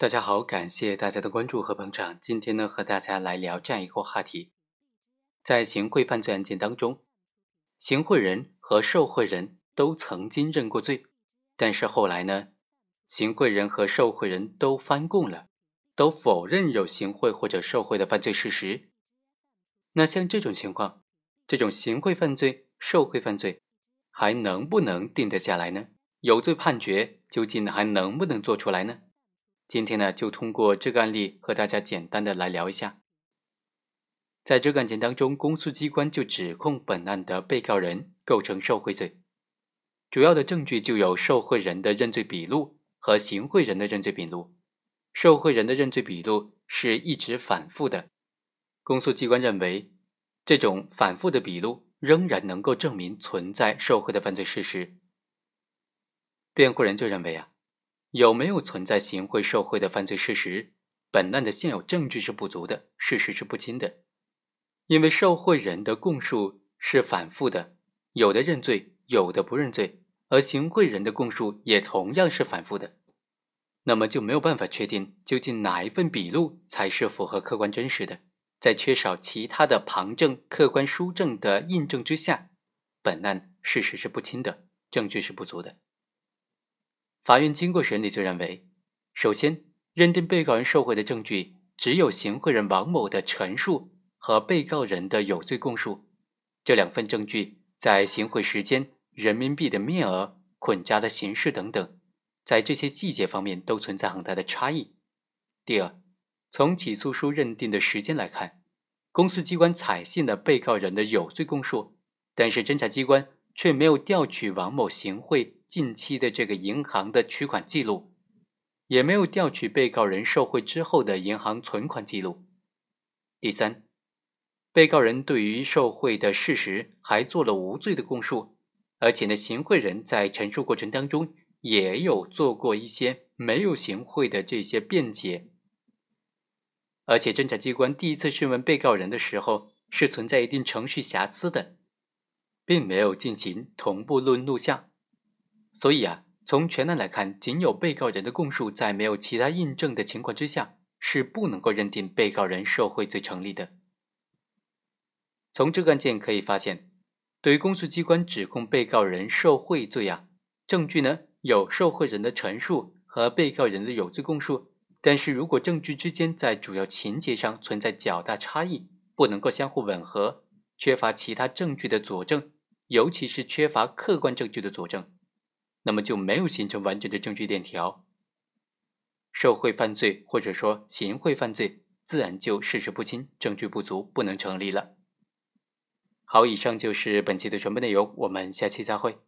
大家好，感谢大家的关注和捧场。今天呢，和大家来聊这样一个话题：在行贿犯罪案件当中，行贿人和受贿人都曾经认过罪，但是后来呢，行贿人和受贿人都翻供了，都否认有行贿或者受贿的犯罪事实。那像这种情况，这种行贿犯罪、受贿犯罪，还能不能定得下来呢？有罪判决究竟还能不能做出来呢？今天呢，就通过这个案例和大家简单的来聊一下。在这个案件当中，公诉机关就指控本案的被告人构成受贿罪，主要的证据就有受贿人的认罪笔录和行贿人的认罪笔录。受贿人的认罪笔录是一直反复的，公诉机关认为，这种反复的笔录仍然能够证明存在受贿的犯罪事实。辩护人就认为啊。有没有存在行贿受贿的犯罪事实？本案的现有证据是不足的，事实是不清的。因为受贿人的供述是反复的，有的认罪，有的不认罪，而行贿人的供述也同样是反复的，那么就没有办法确定究竟哪一份笔录才是符合客观真实的。在缺少其他的旁证、客观书证的印证之下，本案事实是不清的，证据是不足的。法院经过审理，就认为，首先认定被告人受贿的证据只有行贿人王某的陈述和被告人的有罪供述，这两份证据在行贿时间、人民币的面额、捆扎的形式等等，在这些细节方面都存在很大的差异。第二，从起诉书认定的时间来看，公诉机关采信了被告人的有罪供述，但是侦查机关却没有调取王某行贿。近期的这个银行的取款记录，也没有调取被告人受贿之后的银行存款记录。第三，被告人对于受贿的事实还做了无罪的供述，而且呢，行贿人在陈述过程当中也有做过一些没有行贿的这些辩解。而且侦查机关第一次讯问被告人的时候是存在一定程序瑕疵的，并没有进行同步录录像。所以啊，从全案来看，仅有被告人的供述，在没有其他印证的情况之下，是不能够认定被告人受贿罪成立的。从这个案件可以发现，对于公诉机关指控被告人受贿罪啊，证据呢有受贿人的陈述和被告人的有罪供述，但是如果证据之间在主要情节上存在较大差异，不能够相互吻合，缺乏其他证据的佐证，尤其是缺乏客观证据的佐证。那么就没有形成完整的证据链条，受贿犯罪或者说行贿犯罪，自然就事实不清、证据不足，不能成立了。好，以上就是本期的全部内容，我们下期再会。